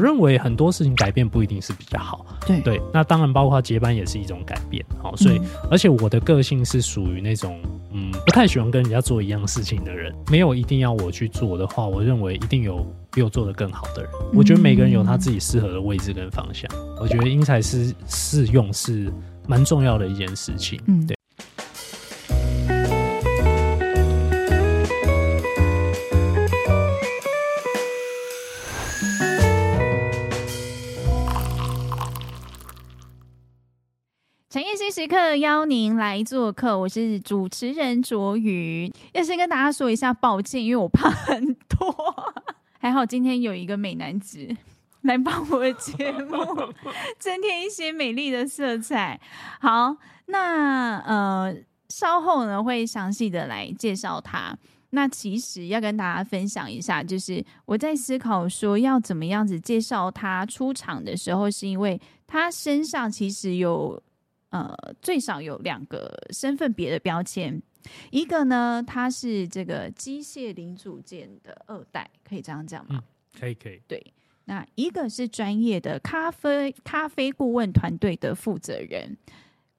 我认为很多事情改变不一定是比较好。对对，那当然包括接班也是一种改变。好，所以、嗯、而且我的个性是属于那种嗯不太喜欢跟人家做一样事情的人，没有一定要我去做的话，我认为一定有比我做的更好的人。我觉得每个人有他自己适合的位置跟方向。我觉得因材施适用是蛮重要的一件事情。嗯，对。时刻邀您来做客，我是主持人卓瑜。要先跟大家说一下抱歉，因为我胖很多。还好今天有一个美男子来帮我的节目 增添一些美丽的色彩。好，那呃稍后呢会详细的来介绍他。那其实要跟大家分享一下，就是我在思考说要怎么样子介绍他出场的时候，是因为他身上其实有。呃，最少有两个身份别的标签，一个呢，他是这个机械零组件的二代，可以这样讲吗？嗯，可以，可以。对，那一个是专业的咖啡咖啡顾问团队的负责人，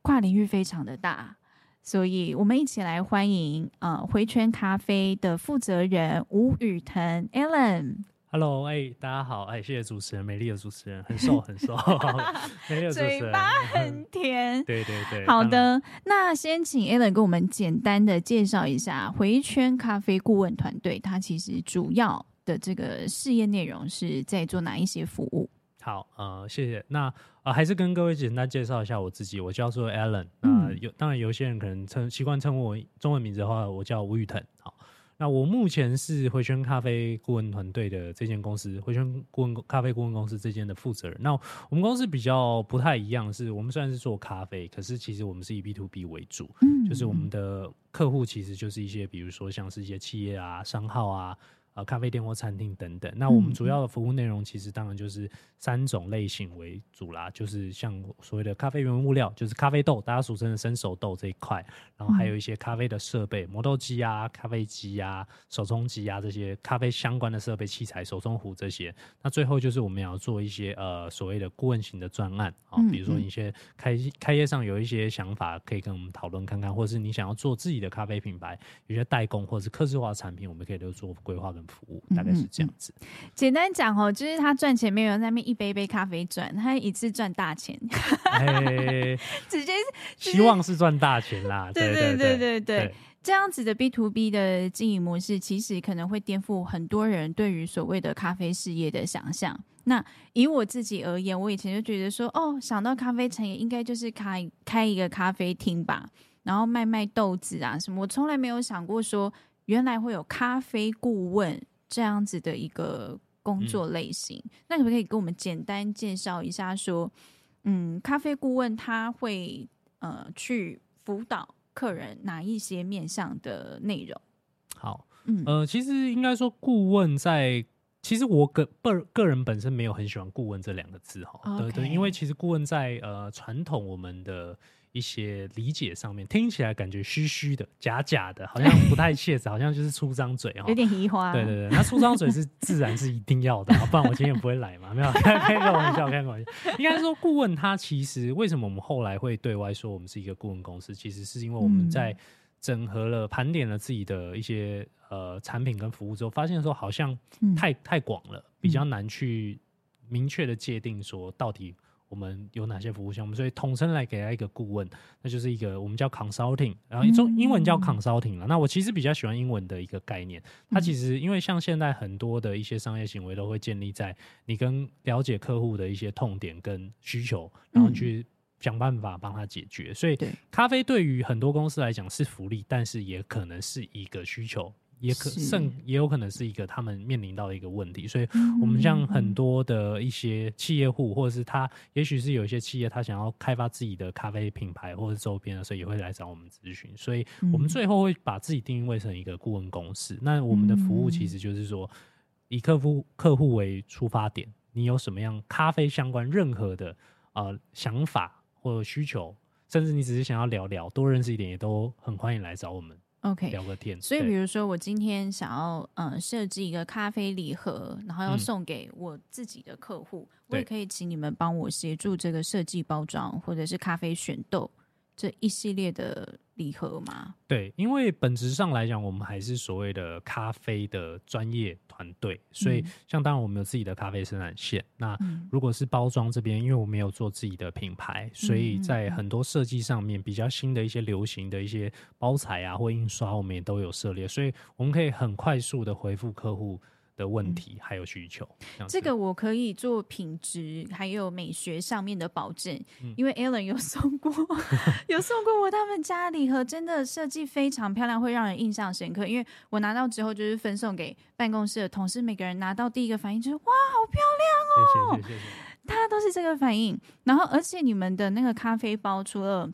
跨领域非常的大，所以我们一起来欢迎呃回圈咖啡的负责人吴雨腾 Alan。Hello，哎、欸，大家好，哎、欸，谢谢主持人，美丽的主持人，很瘦很瘦，美丽的主持人，嘴巴很甜，对对对，好的，那先请 Alan 给我们简单的介绍一下回圈咖啡顾问团队，它其实主要的这个事业内容是在做哪一些服务？好，呃，谢谢，那呃，还是跟各位简单介绍一下我自己，我叫做 Alan，那、呃、有当然有些人可能称习惯称呼我中文名字的话，我叫吴宇腾，好。那我目前是回圈咖啡顾问团队的这间公司，回圈顾问咖啡顾问公司这间的负责人。那我们公司比较不太一样，是我们虽然是做咖啡，可是其实我们是以 B to B 为主，嗯就是我们的客户其实就是一些，比如说像是一些企业啊、商号啊。呃，咖啡店或餐厅等等。那我们主要的服务内容，其实当然就是三种类型为主啦，就是像所谓的咖啡原物料，就是咖啡豆，大家俗称的生熟豆这一块，然后还有一些咖啡的设备，磨豆机啊、咖啡机啊、手冲机啊这些咖啡相关的设备器材、手冲壶这些。那最后就是我们要做一些呃所谓的顾问型的专案啊，比如说一些开开业上有一些想法，可以跟我们讨论看看，或者是你想要做自己的咖啡品牌，有些代工或者是客制化产品，我们可以都做规划跟。服务大概是这样子。嗯嗯、简单讲哦，就是他赚钱没有在那边一杯一杯咖啡赚，他一次赚大钱。欸、直接希望是赚大钱啦。对对对对对，这样子的 B to B 的经营模式，其实可能会颠覆很多人对于所谓的咖啡事业的想象。那以我自己而言，我以前就觉得说，哦，想到咖啡产业，应该就是开开一个咖啡厅吧，然后卖卖豆子啊什么。我从来没有想过说。原来会有咖啡顾问这样子的一个工作类型，嗯、那可不可以给我们简单介绍一下？说，嗯，咖啡顾问他会呃去辅导客人哪一些面向的内容？好，嗯呃，其实应该说顾问在，其实我个个个人本身没有很喜欢顾问这两个字哈.对对，因为其实顾问在呃传统我们的。一些理解上面听起来感觉虚虚的、假假的，好像不太 切实，好像就是出张嘴哦，有点移花。对对对，那出张嘴是自然是一定要的，不然我今天也不会来嘛。没有开开个玩笑，开个玩笑。应该说，顾问他其实为什么我们后来会对外说我们是一个顾问公司，其实是因为我们在整合了、盘点了自己的一些呃产品跟服务之后，发现说好像太太广了，比较难去明确的界定说到底。我们有哪些服务项目？所以统称来给他一个顾问，那就是一个我们叫 consulting，然后一种英文叫 consulting 了。那我其实比较喜欢英文的一个概念。它其实因为像现在很多的一些商业行为都会建立在你跟了解客户的一些痛点跟需求，然后去想办法帮他解决。所以咖啡对于很多公司来讲是福利，但是也可能是一个需求。也可甚也有可能是一个他们面临到的一个问题，所以我们像很多的一些企业户，或者是他，也许是有一些企业，他想要开发自己的咖啡品牌或者周边的时候，也会来找我们咨询。所以我们最后会把自己定位成一个顾问公司。那我们的服务其实就是说，以客户客户为出发点，你有什么样咖啡相关任何的呃想法或者需求，甚至你只是想要聊聊，多认识一点，也都很欢迎来找我们。OK 聊个天。所以比如说我今天想要嗯设计一个咖啡礼盒，然后要送给我自己的客户，嗯、我也可以请你们帮我协助这个设计包装，或者是咖啡选豆。这一系列的礼盒吗？对，因为本质上来讲，我们还是所谓的咖啡的专业团队，所以像当然我们有自己的咖啡生产线。那如果是包装这边，因为我没有做自己的品牌，所以在很多设计上面比较新的一些流行的一些包材啊或印刷，我们也都有涉猎，所以我们可以很快速的回复客户的问题还有需求，嗯，这个我可以做品质还有美学上面的保证，嗯、因为 Alan 有送过，有送过我他们家礼盒，真的设计非常漂亮，会让人印象深刻。因为我拿到之后就是分送给办公室的同事，每个人拿到第一个反应就是哇，好漂亮哦！谢谢谢谢，大家都是这个反应。然后，而且你们的那个咖啡包，除了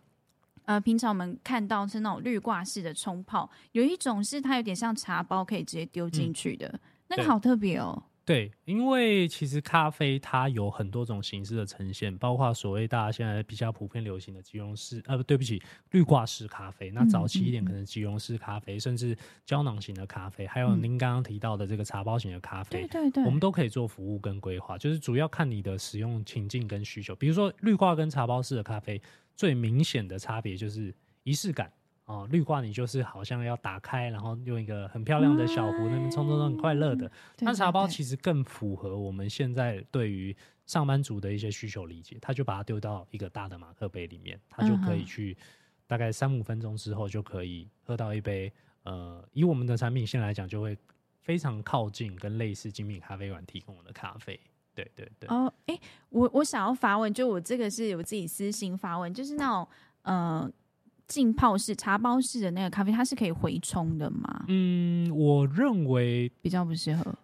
呃平常我们看到是那种滤挂式的冲泡，有一种是它有点像茶包，可以直接丢进去的。嗯那个好特别哦，对，因为其实咖啡它有很多种形式的呈现，包括所谓大家现在比较普遍流行的即溶式，呃，不对不起，绿挂式咖啡。那早期一点可能即溶式咖啡，甚至胶囊型的咖啡，还有您刚刚提到的这个茶包型的咖啡，对对对，我们都可以做服务跟规划，就是主要看你的使用情境跟需求。比如说绿挂跟茶包式的咖啡，最明显的差别就是仪式感。哦，绿挂你就是好像要打开，然后用一个很漂亮的小壶，那边冲冲都很快乐的。那茶包其实更符合我们现在对于上班族的一些需求理解，他就把它丢到一个大的马克杯里面，他就可以去大概三五分钟之后就可以喝到一杯。呃，以我们的产品线来讲，就会非常靠近跟类似精品咖啡馆提供的咖啡。对对对。哦，哎、欸，我我想要发问，就我这个是有自己私心发问，就是那种呃。浸泡式茶包式的那个咖啡，它是可以回冲的吗？嗯，我认为比较不适合。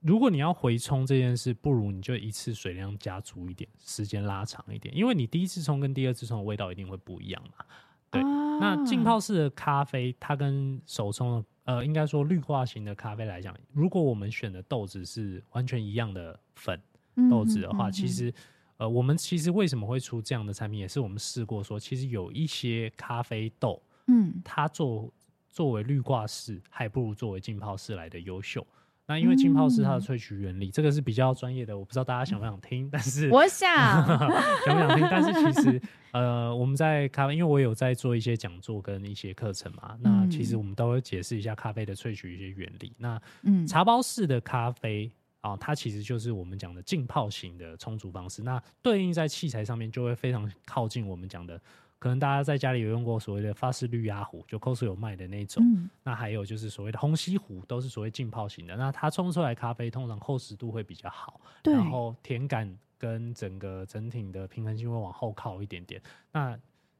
如果你要回冲这件事，不如你就一次水量加足一点，时间拉长一点，因为你第一次冲跟第二次冲的味道一定会不一样嘛。对，啊、那浸泡式的咖啡，它跟手冲呃，应该说绿化型的咖啡来讲，如果我们选的豆子是完全一样的粉豆子的话，嗯、其实。呃，我们其实为什么会出这样的产品，也是我们试过说，其实有一些咖啡豆，嗯，它作作为滤挂式，还不如作为浸泡式来的优秀。那因为浸泡式它的萃取原理，嗯、这个是比较专业的，我不知道大家想不想听，但是我想 想不想听？但是其实呃，我们在咖啡，因为我有在做一些讲座跟一些课程嘛，那其实我们都会解释一下咖啡的萃取一些原理。那嗯，茶包式的咖啡。啊，它其实就是我们讲的浸泡型的冲煮方式。那对应在器材上面，就会非常靠近我们讲的。可能大家在家里有用过所谓的法式滤压壶，就 Costco 有卖的那种。嗯、那还有就是所谓的虹吸壶，都是所谓浸泡型的。那它冲出来咖啡通常厚实度会比较好，然后甜感跟整个整体的平衡性会往后靠一点点。那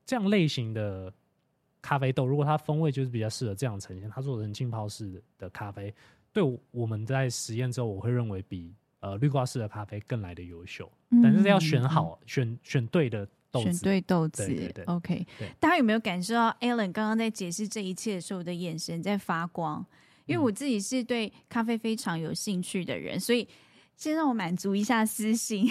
这样类型的咖啡豆，如果它风味就是比较适合这样呈现，它做成浸泡式的咖啡。对，我们在实验之后，我会认为比呃绿挂式的咖啡更来的优秀，嗯、但是要选好，嗯、选选对的豆子，选对豆子。对对对 OK，对大家有没有感受到 Alan 刚刚在解释这一切的时候，我的眼神在发光？因为我自己是对咖啡非常有兴趣的人，所以。先让我满足一下私心，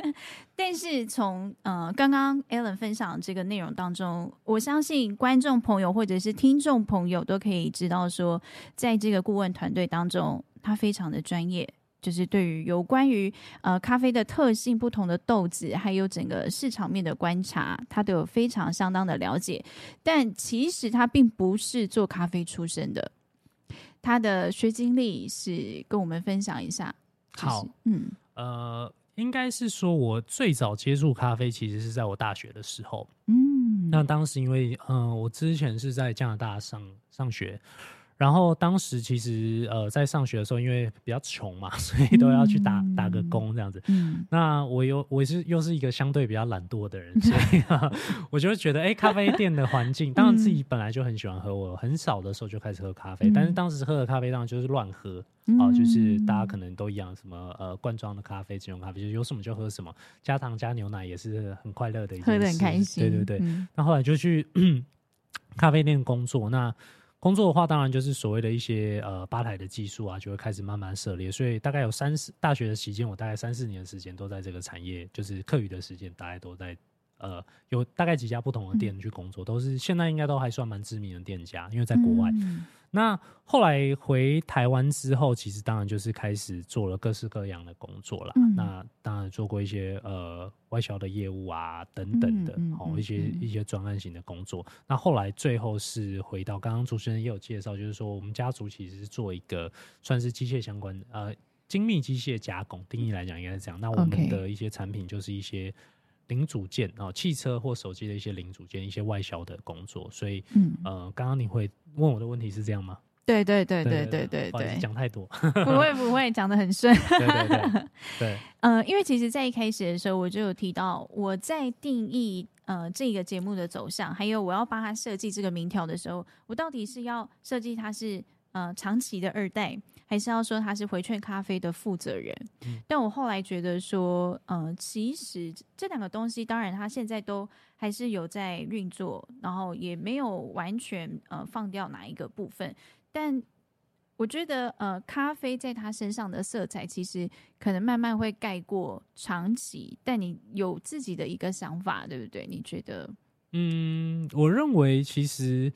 但是从呃刚刚 Alan 分享这个内容当中，我相信观众朋友或者是听众朋友都可以知道说，在这个顾问团队当中，他非常的专业，就是对于有关于呃咖啡的特性、不同的豆子，还有整个市场面的观察，他都有非常相当的了解。但其实他并不是做咖啡出身的，他的学经历是跟我们分享一下。好，嗯，呃，应该是说，我最早接触咖啡，其实是在我大学的时候，嗯，那当时因为，嗯、呃，我之前是在加拿大上上学。然后当时其实呃在上学的时候，因为比较穷嘛，所以都要去打、嗯、打个工这样子。嗯、那我又我是又是一个相对比较懒惰的人，所以、啊、我就会觉得哎，咖啡店的环境，当然自己本来就很喜欢喝，我很少的时候就开始喝咖啡，嗯、但是当时喝的咖啡当然就是乱喝、嗯、啊，就是大家可能都一样，什么呃罐装的咖啡、即溶咖啡，就是有什么就喝什么，加糖加牛奶也是很快乐的一件事，喝得很开心。对对对。嗯、那后来就去 咖啡店工作，那。工作的话，当然就是所谓的一些呃吧台的技术啊，就会开始慢慢涉猎。所以大概有三四大学的期间，我大概三四年的时间都在这个产业，就是课余的时间，大概都在呃，有大概几家不同的店去工作，都是现在应该都还算蛮知名的店家，因为在国外。那后来回台湾之后，其实当然就是开始做了各式各样的工作了。嗯、那当然做过一些呃外销的业务啊等等的，哦、一些一些专案型的工作。那后来最后是回到刚刚主持人也有介绍，就是说我们家族其实是做一个算是机械相关呃精密机械加工，定义来讲应该是这样。那我们的一些产品就是一些。零组件啊，汽车或手机的一些零组件，一些外销的工作，所以，嗯，呃，刚刚你会问我的问题是这样吗？对对对对对对对，讲太多，不会不会，讲的很顺。对 对对，对，呃，因为其实在一开始的时候，我就有提到，我在定义呃这个节目的走向，还有我要帮他设计这个名条的时候，我到底是要设计它是呃长期的二代。还是要说他是回劝咖啡的负责人，嗯、但我后来觉得说，呃，其实这两个东西，当然他现在都还是有在运作，然后也没有完全呃放掉哪一个部分。但我觉得，呃，咖啡在他身上的色彩，其实可能慢慢会盖过长期。但你有自己的一个想法，对不对？你觉得？嗯，我认为其实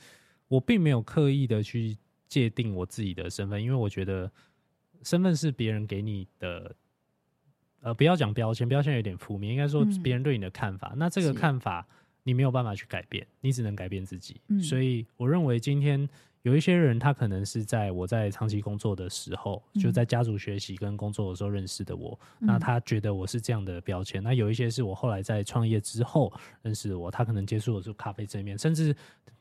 我并没有刻意的去。界定我自己的身份，因为我觉得身份是别人给你的，呃，不要讲标签，标签有点负面，应该说别人对你的看法。嗯、那这个看法你没有办法去改变，你只能改变自己。嗯、所以我认为今天有一些人，他可能是在我在长期工作的时候，嗯、就在家族学习跟工作的时候认识的我，嗯、那他觉得我是这样的标签。那有一些是我后来在创业之后认识的我，他可能接触的是咖啡这一面，甚至。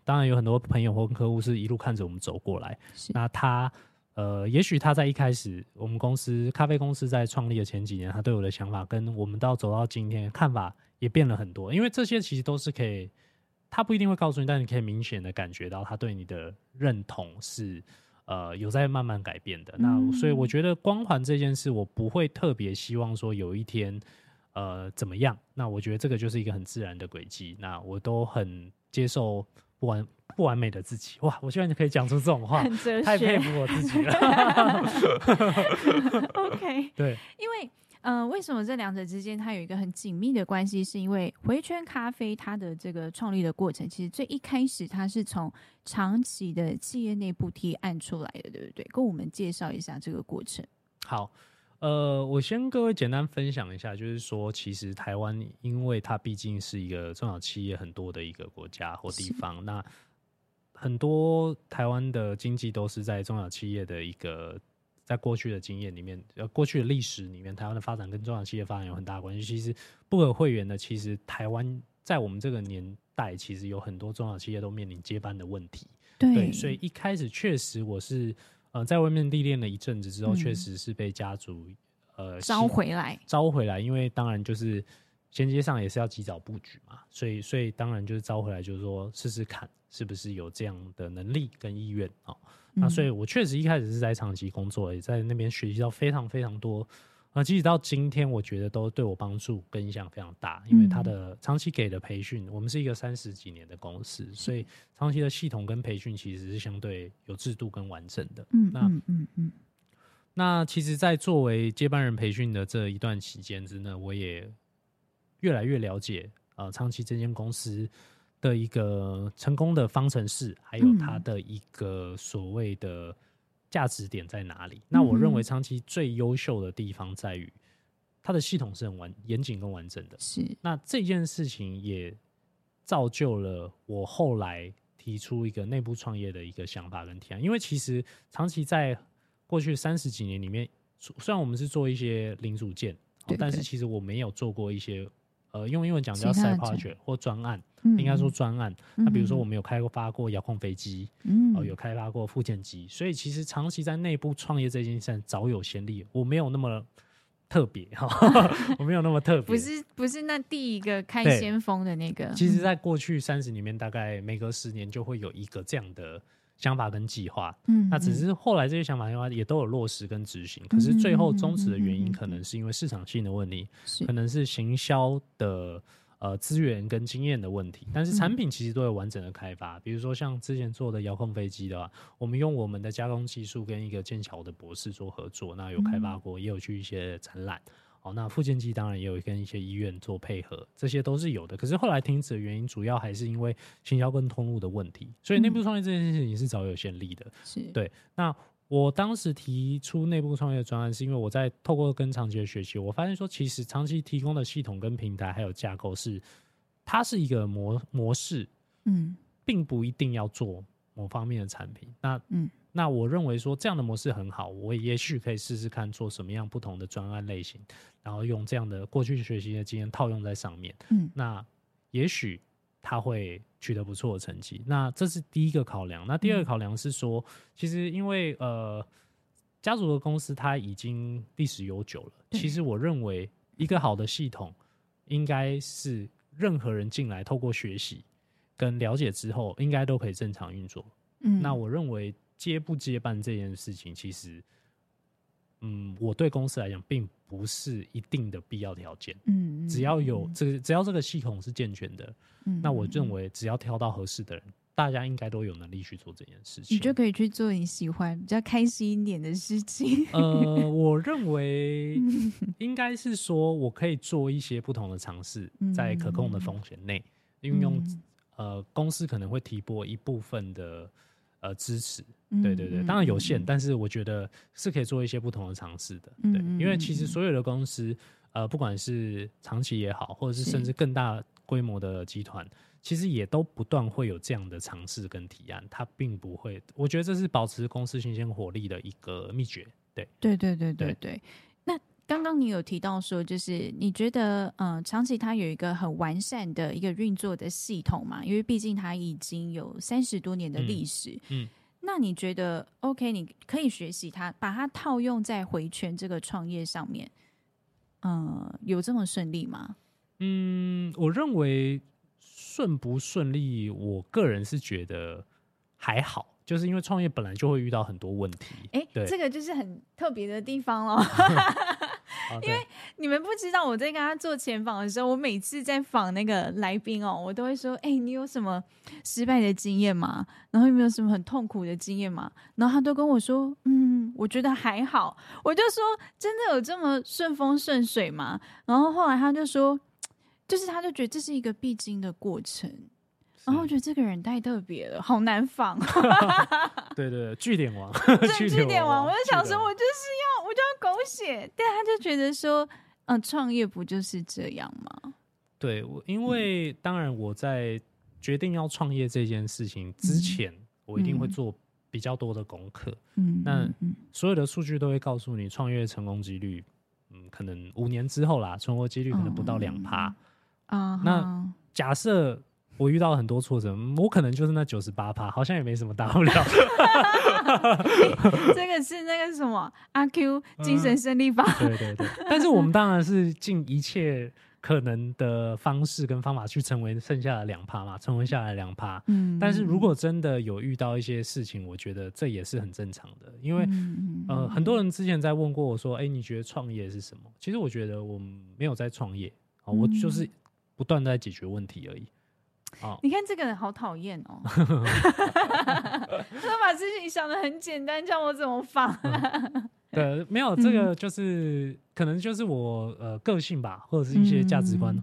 当然有很多朋友或客户是一路看着我们走过来。那他，呃，也许他在一开始，我们公司咖啡公司在创立的前几年，他对我的想法跟我们到走到今天看法也变了很多。因为这些其实都是可以，他不一定会告诉你，但你可以明显的感觉到他对你的认同是，呃，有在慢慢改变的。嗯、那所以我觉得光环这件事，我不会特别希望说有一天，呃，怎么样？那我觉得这个就是一个很自然的轨迹。那我都很接受。不完不完美的自己哇！我希望你可以讲出这种话，太佩服我自己了。OK，对，因为呃，为什么这两者之间它有一个很紧密的关系？是因为回圈咖啡它的这个创立的过程，其实最一开始它是从长期的企业内部提案出来的，对不对？跟我们介绍一下这个过程。好。呃，我先跟各位简单分享一下，就是说，其实台湾，因为它毕竟是一个中小企业很多的一个国家或地方，那很多台湾的经济都是在中小企业的一个，在过去的经验里面，呃，过去的历史里面，台湾的发展跟中小企业发展有很大关系。其实不可讳言的，其实台湾在我们这个年代，其实有很多中小企业都面临接班的问题。对，对，所以一开始确实我是。呃，在外面历练了一阵子之后，确实是被家族、嗯、呃招回来，招回来。因为当然就是衔接上也是要及早布局嘛，所以所以当然就是招回来，就是说试试看是不是有这样的能力跟意愿啊。嗯、那所以我确实一开始是在长期工作，也在那边学习到非常非常多。啊，即使到今天，我觉得都对我帮助跟影响非常大，因为他的长期给的培训，我们是一个三十几年的公司，所以长期的系统跟培训其实是相对有制度跟完整的。嗯，那嗯嗯嗯，那其实，在作为接班人培训的这一段期间之内，我也越来越了解呃长期这间公司的一个成功的方程式，还有它的一个所谓的。价值点在哪里？那我认为长期最优秀的地方在于它的系统是很完严谨跟完整的。是，那这件事情也造就了我后来提出一个内部创业的一个想法跟提案。因为其实长期在过去三十几年里面，虽然我们是做一些零组件，但是其实我没有做过一些。呃，用英文讲叫 side project 或专案，嗯、应该说专案。嗯、那比如说，我们有开发过遥控飞机，嗯、呃，有开发过复健机，所以其实长期在内部创业这件事上早有先例。我没有那么特别哈，我没有那么特 别，不是不是那第一个开先锋的那个。其实，在过去三十里面，大概每隔十年就会有一个这样的。想法跟计划，嗯，那只是后来这些想法的话也都有落实跟执行，嗯、可是最后终止的原因可能是因为市场性的问题，是可能是行销的呃资源跟经验的问题，但是产品其实都有完整的开发，嗯、比如说像之前做的遥控飞机的话，我们用我们的加工技术跟一个剑桥的博士做合作，那有开发过，嗯、也有去一些展览。哦，那复健剂当然也有跟一些医院做配合，这些都是有的。可是后来停止的原因，主要还是因为行销跟通路的问题。所以内部创业这件事情是早有先例的。是对。那我当时提出内部创业的专案，是因为我在透过跟长期的学习，我发现说，其实长期提供的系统跟平台还有架构是，它是一个模模式，嗯，并不一定要做某方面的产品。那嗯。那我认为说这样的模式很好，我也许可以试试看做什么样不同的专案类型，然后用这样的过去学习的经验套用在上面。嗯，那也许他会取得不错的成绩。那这是第一个考量。那第二个考量是说，其实因为呃家族的公司它已经历史悠久了，其实我认为一个好的系统应该是任何人进来透过学习跟了解之后，应该都可以正常运作。嗯，那我认为。接不接办这件事情，其实，嗯，我对公司来讲，并不是一定的必要条件。嗯，只要有这个，只要这个系统是健全的，嗯，那我认为只要挑到合适的人，大家应该都有能力去做这件事情。你就可以去做你喜欢、比较开心一点的事情。呃，我认为 应该是说，我可以做一些不同的尝试，在可控的风险内，运用呃，公司可能会提拨一部分的。呃，支持，对对对，当然有限，嗯、但是我觉得是可以做一些不同的尝试的，对，嗯、因为其实所有的公司，呃，不管是长期也好，或者是甚至更大规模的集团，其实也都不断会有这样的尝试跟提案，它并不会，我觉得这是保持公司新鲜活力的一个秘诀，对，对对对对对，对。刚刚你有提到说，就是你觉得，嗯、呃，长期它有一个很完善的一个运作的系统嘛？因为毕竟它已经有三十多年的历史。嗯，嗯，那你觉得，OK，你可以学习它，把它套用在回圈这个创业上面，嗯、呃，有这么顺利吗？嗯，我认为顺不顺利，我个人是觉得还好。就是因为创业本来就会遇到很多问题，哎、欸，对，这个就是很特别的地方咯。因为你们不知道，我在跟他做前访的时候，我每次在访那个来宾哦，我都会说：“哎、欸，你有什么失败的经验吗？然后有没有什么很痛苦的经验吗？”然后他都跟我说：“嗯，我觉得还好。”我就说：“真的有这么顺风顺水吗？”然后后来他就说：“就是他就觉得这是一个必经的过程。”然后我觉得这个人太特别了，好难仿。对，对 对，句点王，句点王。我就想说，我就是要，我就要狗血。但他就觉得说，嗯、呃，创业不就是这样吗？对，我因为、嗯、当然我在决定要创业这件事情之前，嗯、我一定会做比较多的功课。嗯，那所有的数据都会告诉你，创业成功几率，嗯，可能五年之后啦，存活几率可能不到两趴。啊，那假设。我遇到了很多挫折，我可能就是那九十八趴，好像也没什么大不了。这个是那个什么阿 Q 精神胜利法、嗯。对对对，但是我们当然是尽一切可能的方式跟方法去成为剩下的两趴嘛，成为下来两趴。嗯，但是如果真的有遇到一些事情，我觉得这也是很正常的，因为、嗯、呃，很多人之前在问过我说：“哎、欸，你觉得创业是什么？”其实我觉得我没有在创业啊，我就是不断在解决问题而已。Oh. 你看这个人好讨厌哦，他把事情想的很简单，叫我怎么放？对，没有这个就是、嗯、可能就是我呃个性吧，或者是一些价值观。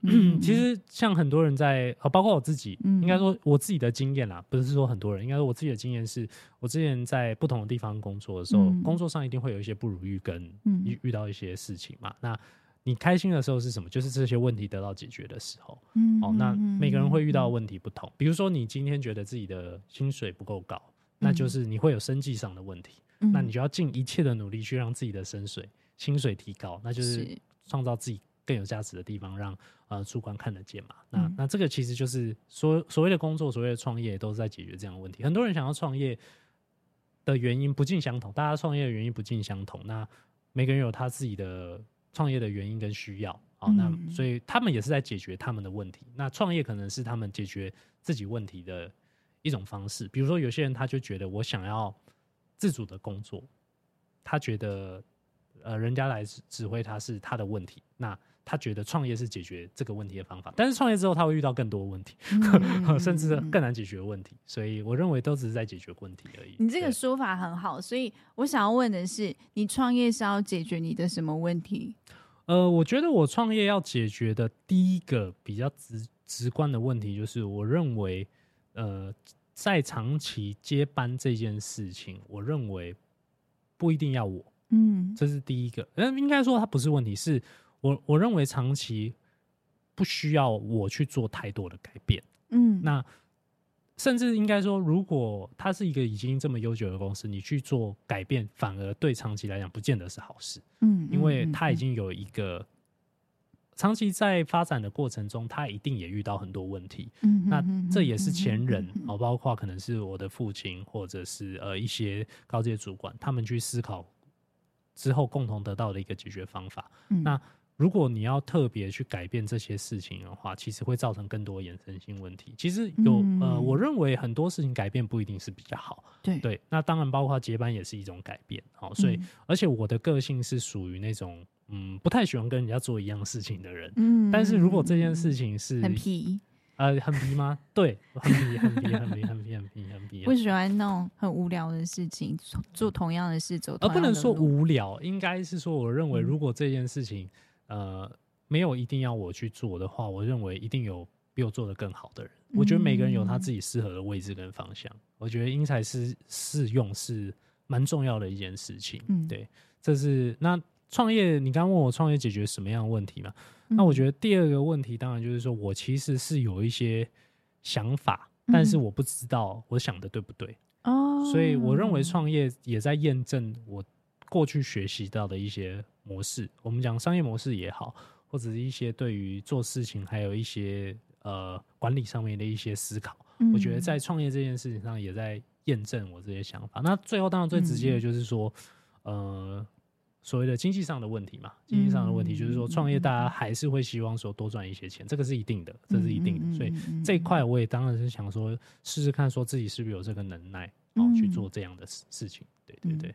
其实像很多人在，包括我自己，嗯、应该说我自己的经验啦，不是说很多人，应该说我自己的经验是，我之前在不同的地方工作的时候，嗯、工作上一定会有一些不如意跟遇遇到一些事情嘛，那。你开心的时候是什么？就是这些问题得到解决的时候。嗯，哦，那每个人会遇到的问题不同。比如说，你今天觉得自己的薪水不够高，那就是你会有生计上的问题。那你就要尽一切的努力去让自己的薪水薪水提高，那就是创造自己更有价值的地方，让呃主管看得见嘛。那那这个其实就是所所谓的工作，所谓的创业，都是在解决这样的问题。很多人想要创业的原因不尽相同，大家创业的原因不尽相同。那每个人有他自己的。创业的原因跟需要，好，那所以他们也是在解决他们的问题。那创业可能是他们解决自己问题的一种方式。比如说，有些人他就觉得我想要自主的工作，他觉得呃人家来指挥他是他的问题，那他觉得创业是解决这个问题的方法。但是创业之后他会遇到更多问题，甚至更难解决问题。所以我认为都只是在解决问题而已。你这个说法很好，所以我想要问的是，你创业是要解决你的什么问题？呃，我觉得我创业要解决的第一个比较直直观的问题，就是我认为，呃，在长期接班这件事情，我认为不一定要我，嗯，这是第一个。嗯，应该说它不是问题，是我我认为长期不需要我去做太多的改变，嗯，那。甚至应该说，如果它是一个已经这么悠久的公司，你去做改变，反而对长期来讲不见得是好事。嗯，因为它已经有一个长期在发展的过程中，他一定也遇到很多问题。嗯，那这也是前人哦，包括可能是我的父亲，或者是呃一些高阶主管，他们去思考之后共同得到的一个解决方法。嗯那。如果你要特别去改变这些事情的话，其实会造成更多衍生性问题。其实有、嗯、呃，我认为很多事情改变不一定是比较好。对对，那当然包括接班也是一种改变。好，所以、嗯、而且我的个性是属于那种嗯不太喜欢跟人家做一样事情的人。嗯，但是如果这件事情是很皮，呃，很皮吗？对，很皮，很皮，很皮，很皮，很皮，很皮。不喜欢那种很无聊的事情，做同样的事走，而不能说无聊，应该是说，我认为如果这件事情。嗯呃，没有一定要我去做的话，我认为一定有比我做的更好的人。我觉得每个人有他自己适合的位置跟方向。我觉得因材施适用是蛮重要的一件事情。嗯，对，这是那创业。你刚刚问我创业解决什么样的问题嘛？那我觉得第二个问题，当然就是说我其实是有一些想法，但是我不知道我想的对不对。哦，所以我认为创业也在验证我过去学习到的一些。模式，我们讲商业模式也好，或者是一些对于做事情，还有一些呃管理上面的一些思考，嗯、我觉得在创业这件事情上也在验证我这些想法。那最后当然最直接的就是说，嗯、呃，所谓的经济上的问题嘛，经济上的问题就是说，创业大家还是会希望说多赚一些钱，这个是一定的，这是一定的。所以这一块我也当然是想说试试看，说自己是不是有这个能耐，然后，去做这样的事事情。对对对。嗯、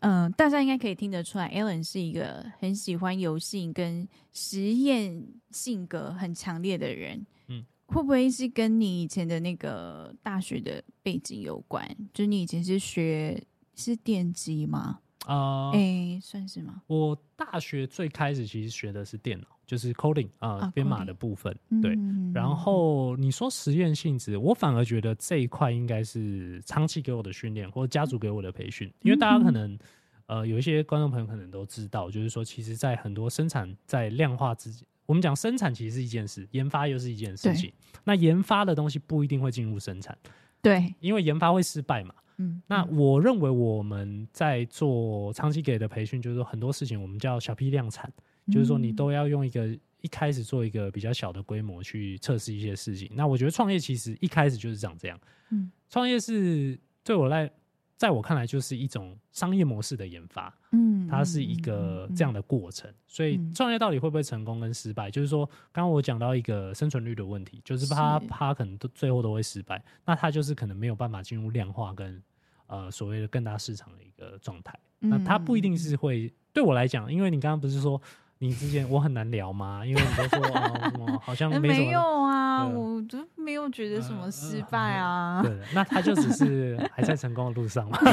呃，大家应该可以听得出来，Alan 是一个很喜欢游戏跟实验性格很强烈的人。嗯，会不会是跟你以前的那个大学的背景有关？就你以前是学是电机吗？啊、呃，哎、欸，算是吗？我大学最开始其实学的是电脑，就是 coding 啊、呃，编码的部分。啊、对，嗯、然后你说实验性质，我反而觉得这一块应该是长期给我的训练，或者家族给我的培训。因为大家可能呃有一些观众朋友可能都知道，就是说，其实，在很多生产在量化之间，我们讲生产其实是一件事，研发又是一件事情。那研发的东西不一定会进入生产，对，因为研发会失败嘛。嗯，那我认为我们在做长期给的培训，就是说很多事情我们叫小批量产，就是说你都要用一个一开始做一个比较小的规模去测试一些事情。那我觉得创业其实一开始就是长这样，嗯，创业是对我来，在我看来就是一种商业模式的研发，嗯，它是一个这样的过程。所以创业到底会不会成功跟失败，就是说刚刚我讲到一个生存率的问题，就是它它可能都最后都会失败，那它就是可能没有办法进入量化跟。呃，所谓的更大市场的一个状态，嗯、那它不一定是会对我来讲，因为你刚刚不是说你之前我很难聊吗？因为你都说啊，我好像没，没有啊，我都没有觉得什么失败啊。对，那他就只是还在成功的路上嘛。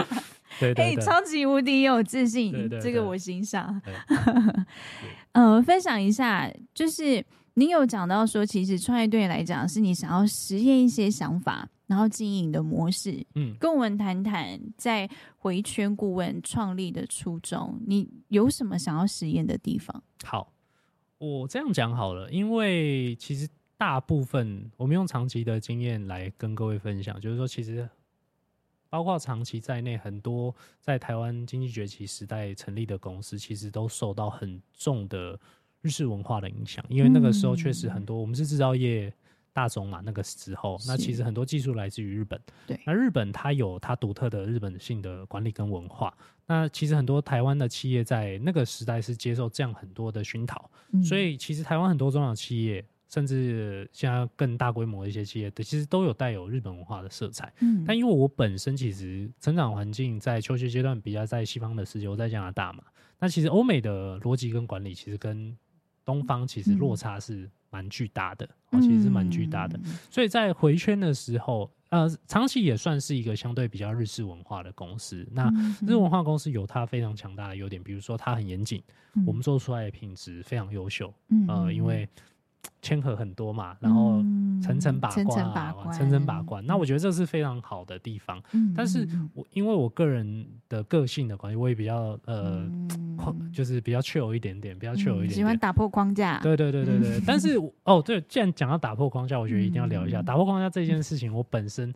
对对，对，超级无敌有自信，这个我欣赏。嗯、呃，分享一下，就是你有讲到说，其实创业对你来讲是你想要实验一些想法。然后经营的模式，嗯，跟我们谈谈在回圈顾问创立的初衷，你有什么想要实验的地方？好，我这样讲好了，因为其实大部分我们用长期的经验来跟各位分享，就是说，其实包括长期在内，很多在台湾经济崛起时代成立的公司，其实都受到很重的日式文化的影响，因为那个时候确实很多，我们是制造业。大宗嘛，那个时候，那其实很多技术来自于日本。对，那日本它有它独特的日本性的管理跟文化。那其实很多台湾的企业在那个时代是接受这样很多的熏陶，嗯、所以其实台湾很多中小企业，甚至现在更大规模的一些企业，其实都有带有日本文化的色彩。嗯，但因为我本身其实成长环境在求学阶段比较在西方的世界，我在加拿大嘛，那其实欧美的逻辑跟管理其实跟东方其实落差是蛮巨大的，哦，其实是蛮巨大的。所以在回圈的时候，呃，长期也算是一个相对比较日式文化的公司。那日文化公司有它非常强大的优点，比如说它很严谨，我们做出来的品质非常优秀。呃，因为签核很多嘛，然后层层把关，层层把关。那我觉得这是非常好的地方。但是我因为我个人的个性的关系，我也比较呃，就是比较 chill 一点点，比较 chill 一点点。喜欢打破框架。对对对对对。但是哦，对，既然讲到打破框架，我觉得一定要聊一下打破框架这件事情。我本身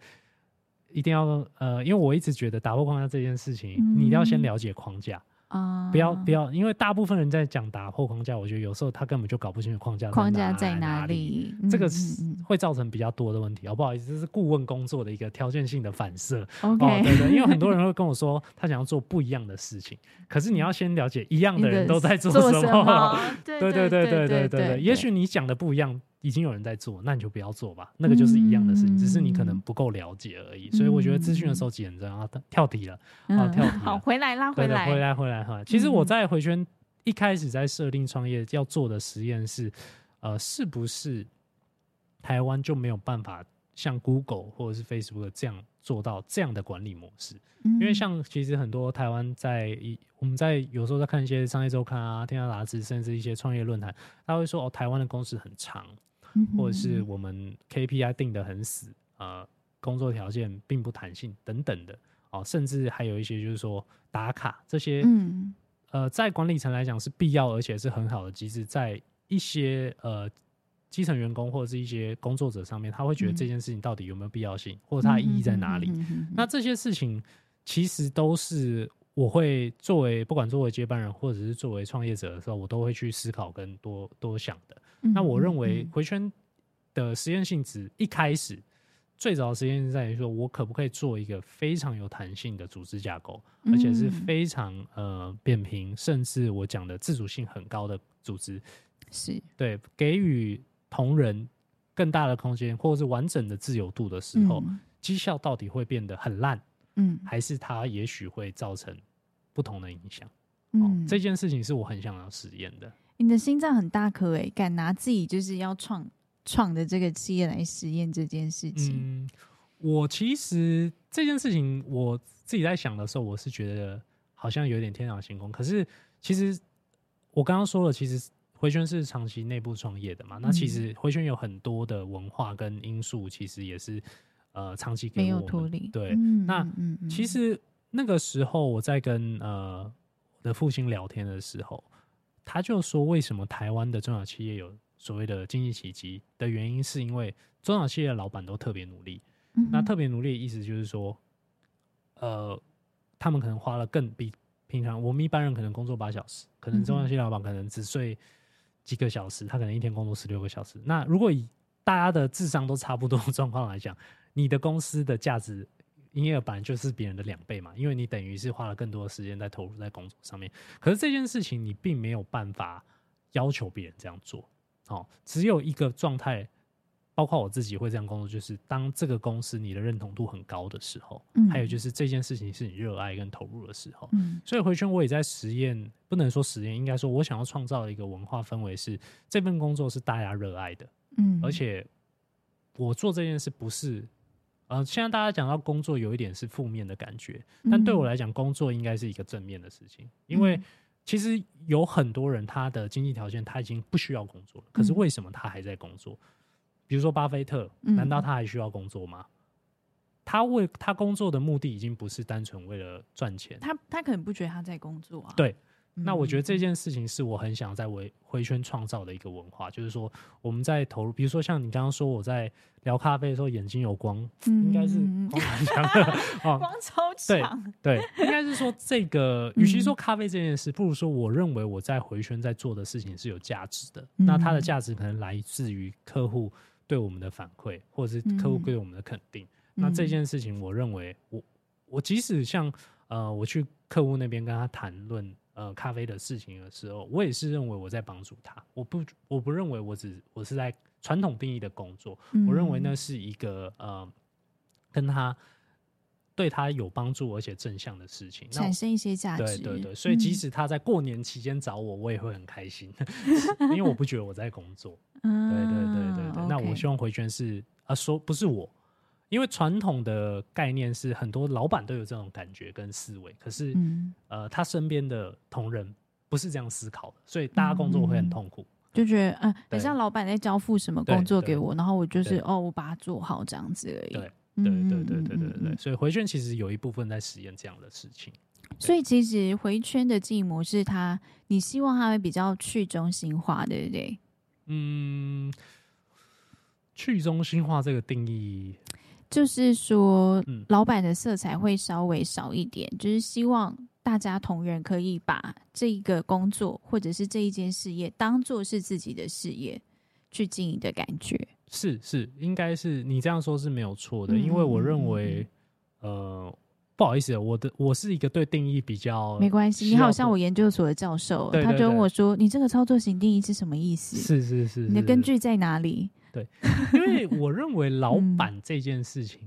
一定要呃，因为我一直觉得打破框架这件事情，你一定要先了解框架。啊，不要不要，因为大部分人在讲打破框架，我觉得有时候他根本就搞不清楚框架框架在哪里，这个是会造成比较多的问题。哦，不好意思，这是顾问工作的一个条件性的反射。OK，哦，对对，因为很多人会跟我说，他想要做不一样的事情，可是你要先了解一样的人都在做什么。对对对对对对对，也许你讲的不一样。已经有人在做，那你就不要做吧。那个就是一样的事情，嗯、只是你可能不够了解而已。嗯、所以我觉得资讯的收集很重要。啊，跳题了，嗯、啊，跳题了。好，回来啦回来，回来，回来，哈。其实我在回圈一开始在设定创业要做的实验是，呃，是不是台湾就没有办法像 Google 或者是 Facebook 这样做到这样的管理模式？嗯、因为像其实很多台湾在一我们在有时候在看一些商业周刊啊、天下杂志，甚至一些创业论坛，他会说哦，台湾的工时很长。或者是我们 KPI 定得很死，呃，工作条件并不弹性等等的哦，甚至还有一些就是说打卡这些，嗯，呃，在管理层来讲是必要而且是很好的机制，在一些呃基层员工或者是一些工作者上面，他会觉得这件事情到底有没有必要性，或者它的意义在哪里？那这些事情其实都是我会作为不管作为接班人或者是作为创业者的时候，我都会去思考跟多多想的。那我认为回圈的实验性质一开始最早的实验是在于说，我可不可以做一个非常有弹性的组织架构，而且是非常呃扁平，甚至我讲的自主性很高的组织，是。对给予同仁更大的空间或者是完整的自由度的时候，绩效到底会变得很烂，嗯，还是它也许会造成不同的影响？嗯，这件事情是我很想要实验的。你的心脏很大颗诶，敢拿自己就是要创创的这个企业来实验这件事情。嗯，我其实这件事情我自己在想的时候，我是觉得好像有点天马行空。可是其实我刚刚说了，其实回旋是长期内部创业的嘛。嗯、那其实回旋有很多的文化跟因素，其实也是呃长期没有脱离。对，嗯、那其实那个时候我在跟呃我的父亲聊天的时候。他就说：“为什么台湾的中小企业有所谓的经济奇迹的原因，是因为中小企业的老板都特别努力。嗯、那特别努力的意思就是说，呃，他们可能花了更比平常我们一般人可能工作八小时，可能中小企业老板可能只睡几个小时，他可能一天工作十六个小时。那如果以大家的智商都差不多的状况来讲，你的公司的价值。”营业额本来就是别人的两倍嘛，因为你等于是花了更多的时间在投入在工作上面。可是这件事情你并没有办法要求别人这样做，哦，只有一个状态，包括我自己会这样工作，就是当这个公司你的认同度很高的时候，嗯，还有就是这件事情是你热爱跟投入的时候，嗯，所以回圈我也在实验，不能说实验，应该说我想要创造一个文化氛围，是这份工作是大家热爱的，嗯，而且我做这件事不是。呃，现在大家讲到工作，有一点是负面的感觉，但对我来讲，工作应该是一个正面的事情，因为其实有很多人他的经济条件他已经不需要工作了，可是为什么他还在工作？比如说巴菲特，难道他还需要工作吗？他为他工作的目的已经不是单纯为了赚钱，他他可能不觉得他在工作啊。对。那我觉得这件事情是我很想在回回圈创造的一个文化，就是说我们在投入，比如说像你刚刚说我在聊咖啡的时候眼睛有光，应该是光很强的哦，光超 强。对，应该是说这个，与其说咖啡这件事，不如说我认为我在回圈在做的事情是有价值的。那它的价值可能来自于客户对我们的反馈，或者是客户对我们的肯定。那这件事情，我认为我我即使像呃我去客户那边跟他谈论。呃，咖啡的事情的时候，我也是认为我在帮助他。我不，我不认为我只我是在传统定义的工作。嗯、我认为那是一个呃，跟他对他有帮助而且正向的事情，产生一些价值。对对对，所以即使他在过年期间找我，我也会很开心，因为我不觉得我在工作。嗯，对对对对对。那我希望回圈是啊，说不是我。因为传统的概念是很多老板都有这种感觉跟思维，可是，嗯、呃，他身边的同仁不是这样思考的，所以大家工作会很痛苦，嗯、就觉得，嗯、呃，很像老板在交付什么工作给我，然后我就是哦，我把它做好这样子而已。对，对，对，对，对，对，对，对。所以回圈其实有一部分在实验这样的事情。所以其实回圈的经营模式它，它你希望它会比较去中心化，对不对？嗯，去中心化这个定义。就是说，老板的色彩会稍微少一点，嗯，就是希望大家同仁可以把这一个工作或者是这一件事业当做是自己的事业去经营的感觉。是是，应该是你这样说是没有错的，嗯，因为我认为，呃，不好意思，我的我是一个对定义比较没关系。你好像我研究所的教授，他就问我说：“你这个操作型定义是什么意思？”是是是，是，你的根据在哪里？对，因为我认为老 板这件事情，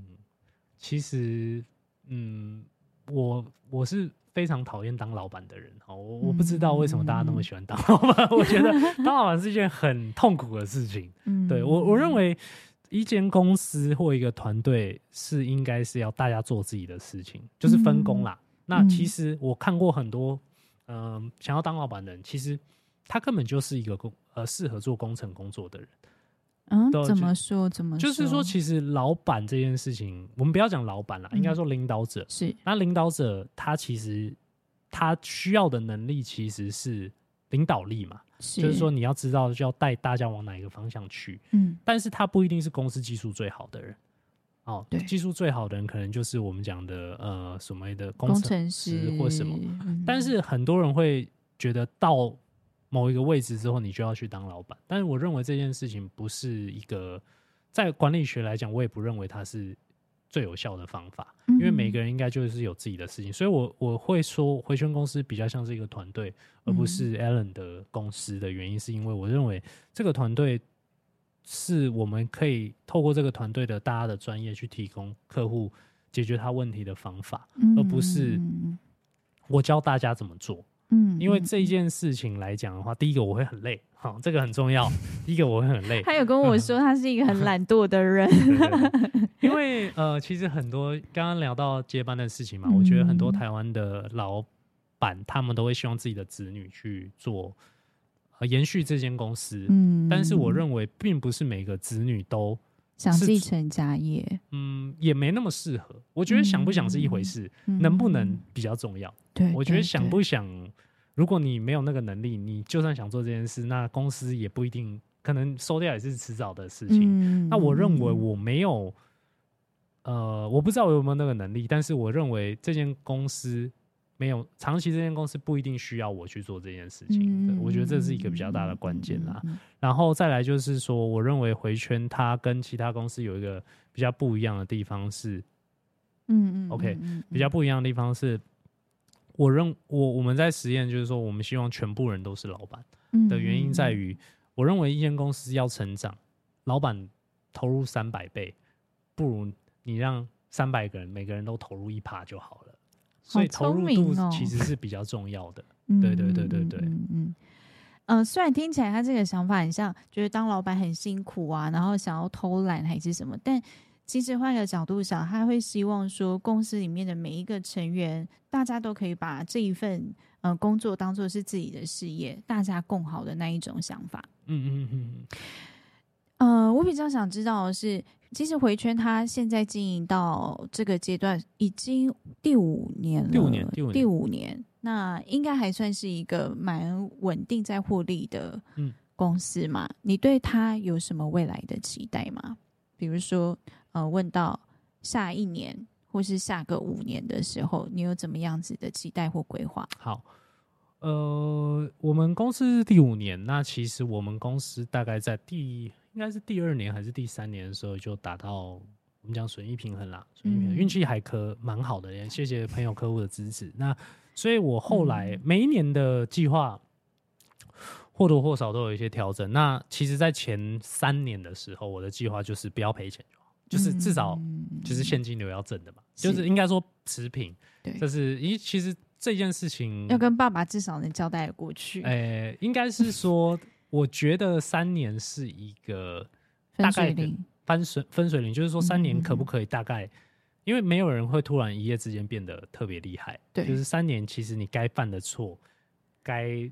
其实，嗯，我我是非常讨厌当老板的人哈。我我不知道为什么大家那么喜欢当老板。我觉得当老板是一件很痛苦的事情。嗯对我我认为一间公司或一个团队是应该是要大家做自己的事情，就是分工啦。那其实我看过很多，嗯，想要当老板的人，其实他根本就是一个工呃适合做工程工作的人。嗯，怎么说？怎么说？就是说，其实老板这件事情，我们不要讲老板啦，应该说领导者是。那领导者他其实他需要的能力其实是领导力嘛，就是说你要知道就要带大家往哪一个方向去。嗯，但是他不一定是公司技术最好的人。哦，对，技术最好的人可能就是我们讲的呃所谓的工程师或什么。但是很多人会觉得到。某一个位置之后，你就要去当老板。但是我认为这件事情不是一个，在管理学来讲，我也不认为它是最有效的方法。因为每个人应该就是有自己的事情，所以我我会说回旋公司比较像是一个团队，而不是 Allen 的公司的原因，是因为我认为这个团队是我们可以透过这个团队的大家的专业去提供客户解决他问题的方法，而不是我教大家怎么做。嗯，因为这一件事情来讲的话，第一个我会很累，好，这个很重要。第一个我会很累。他有跟我说，他是一个很懒惰的人。对对对，因为呃，其实很多刚刚聊到接班的事情嘛，我觉得很多台湾的老板他们都会希望自己的子女去做，呃，延续这间公司。嗯，但是我认为并不是每个子女都想继承家业。嗯，也没那么适合。我觉得想不想是一回事，能不能比较重要。对，我觉得想不想，如果你没有那个能力，你就算想做这件事，那公司也不一定可能收掉，也是迟早的事情。嗯。那我认为我没有，呃，我不知道我有没有那个能力，但是我认为这间公司没有长期，这间公司不一定需要我去做这件事情。嗯，我觉得这是一个比较大的关键啦。然后再来就是说，我认为回圈它跟其他公司有一个比较不一样的地方是，嗯嗯，OK，比较不一样的地方是。我认我我们在实验，就是说，我们希望全部人都是老板的原因在于，我认为一间公司要成长，老板投入三百倍，不如你让三百个人每个人都投入一趴就好了。所以投入度其实是比较重要的。对对对对对。嗯嗯。呃，虽然听起来他这个想法很像，觉得当老板很辛苦啊，然后想要偷懒还是什么，但。其实换个角度想，他会希望说，公司里面的每一个成员，大家都可以把这一份呃工作当做是自己的事业，大家共好的那一种想法。嗯嗯嗯。呃，我比较想知道的是，其实回圈他现在经营到这个阶段已经第五年了，第五年，第五年，第五年，那应该还算是一个蛮稳定在获利的公司嘛？嗯。你对他有什么未来的期待吗？比如说。呃，问到下一年或是下个五年的时候，你有怎么样子的期待或规划？好，呃，我们公司是第五年，那其实我们公司大概在第应该是第二年还是第三年的时候就达到我们讲损益平衡啦，损益平衡，运气还可蛮好的，也谢谢朋友客户的支持。那所以我后来每一年的计划或多或少都有一些调整。那其实，在前三年的时候，我的计划就是不要赔钱。就是至少就是现金流要正的嘛，嗯、就是应该说持平。对，就是因为其实这件事情要跟爸爸至少能交代过去。哎、欸，应该是说，我觉得三年是一个大概的分水分水岭，就是说三年可不可以大概，嗯、因为没有人会突然一夜之间变得特别厉害。对，就是三年，其实你该犯的错，该。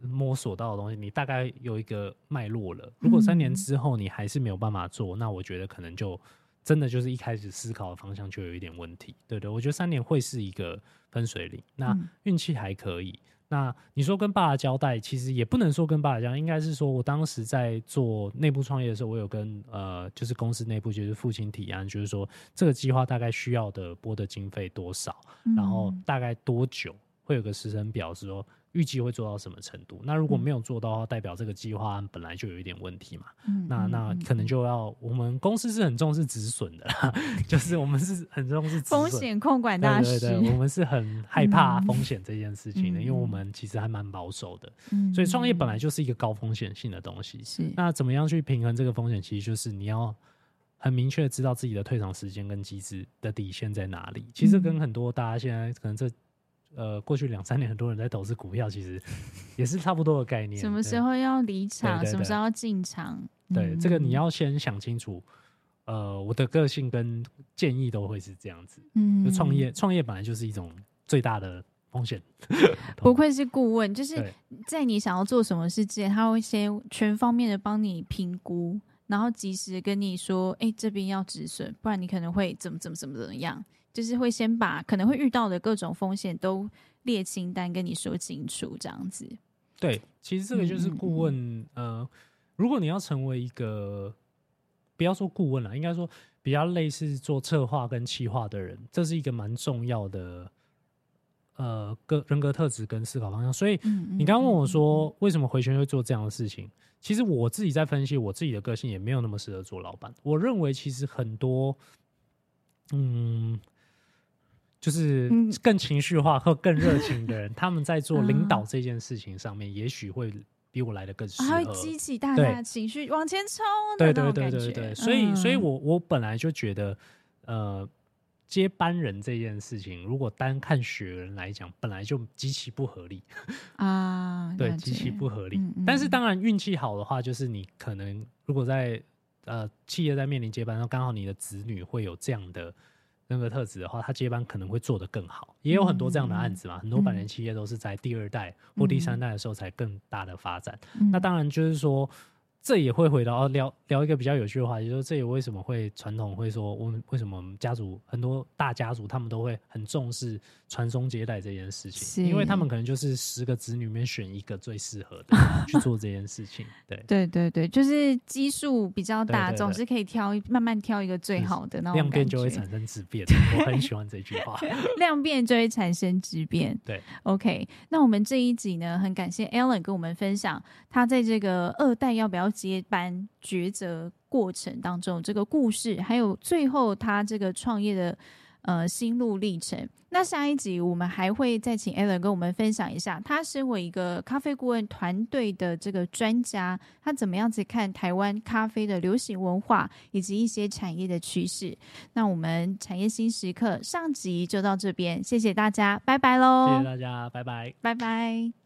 摸索到的东西，你大概有一个脉络了。如果三年之后你还是没有办法做，嗯、那我觉得可能就真的就是一开始思考的方向就有一点问题，对对。我觉得三年会是一个分水岭。那运气还可以。那你说跟爸爸交代，其实也不能说跟爸爸交代，应该是说我当时在做内部创业的时候，我有跟呃，就是公司内部就是父亲提案，就是说这个计划大概需要的拨的经费多少，然后大概多久会有个时程表，是说。预计会做到什么程度？那如果没有做到的话，代表这个计划案本来就有一点问题嘛。嗯、那那可能就要我们公司是很重视止损的啦，就是我们是很重视风险控管大师。对对对，我们是很害怕风险这件事情的，嗯、因为我们其实还蛮保守的。嗯、所以创业本来就是一个高风险性的东西。是。那怎么样去平衡这个风险？其实就是你要很明确的知道自己的退场时间跟机制的底线在哪里。其实跟很多大家现在可能这。呃，过去两三年，很多人在投资股票，其实 也是差不多的概念。什么时候要离场？什么时候要进场？对，嗯、这个你要先想清楚。呃，我的个性跟建议都会是这样子。嗯，创业创业本来就是一种最大的风险。不愧是顾问，就是在你想要做什么事之前，他会先全方面的帮你评估，然后及时跟你说：“哎、欸，这边要止损，不然你可能会怎么怎么怎么怎么样。”就是会先把可能会遇到的各种风险都列清单跟你说清楚，这样子。对，其实这个就是顾问。嗯、呃，如果你要成为一个，不要说顾问了，应该说比较类似做策划跟企划的人，这是一个蛮重要的呃个人格特质跟思考方向。所以你刚刚问我说，为什么回旋会做这样的事情？其实我自己在分析我自己的个性，也没有那么适合做老板。我认为其实很多，嗯。就是更情绪化或更热情的人，他们在做领导这件事情上面，也许会比我来的更适合。还会激起大家的情绪往前冲。对对对对对，所以所以我我本来就觉得，呃，接班人这件事情，如果单看血缘来讲，本来就极其不合理啊。对，极其不合理。但是当然运气好的话，就是你可能如果在呃企业在面临接班，然后刚好你的子女会有这样的。那个特质的话，他接班可能会做得更好，也有很多这样的案子嘛。嗯、很多百年企业都是在第二代或第三代的时候才更大的发展。嗯、那当然就是说。这也会回到聊聊一个比较有趣的话题，就是这也为什么会传统会说我们为什么我们家族很多大家族他们都会很重视传宗接代这件事情，是因为他们可能就是十个子女里面选一个最适合的 去做这件事情。对对对对，就是基数比较大，对对对，总是可以挑慢慢挑一个最好的。那种量变就会产生质变，我很喜欢这句话。量变就会产生质变。对，OK，那我们这一集呢，很感谢 Alan 跟我们分享他在这个二代要不要接班抉择过程当中，这个故事，还有最后他这个创业的呃心路历程。那下一集我们还会再请 Alan 跟我们分享一下，他身为一个咖啡顾问团队的这个专家，他怎么样子看台湾咖啡的流行文化以及一些产业的趋势。那我们产业新时刻上集就到这边，谢谢大家，拜拜喽！谢谢大家，拜拜，拜拜。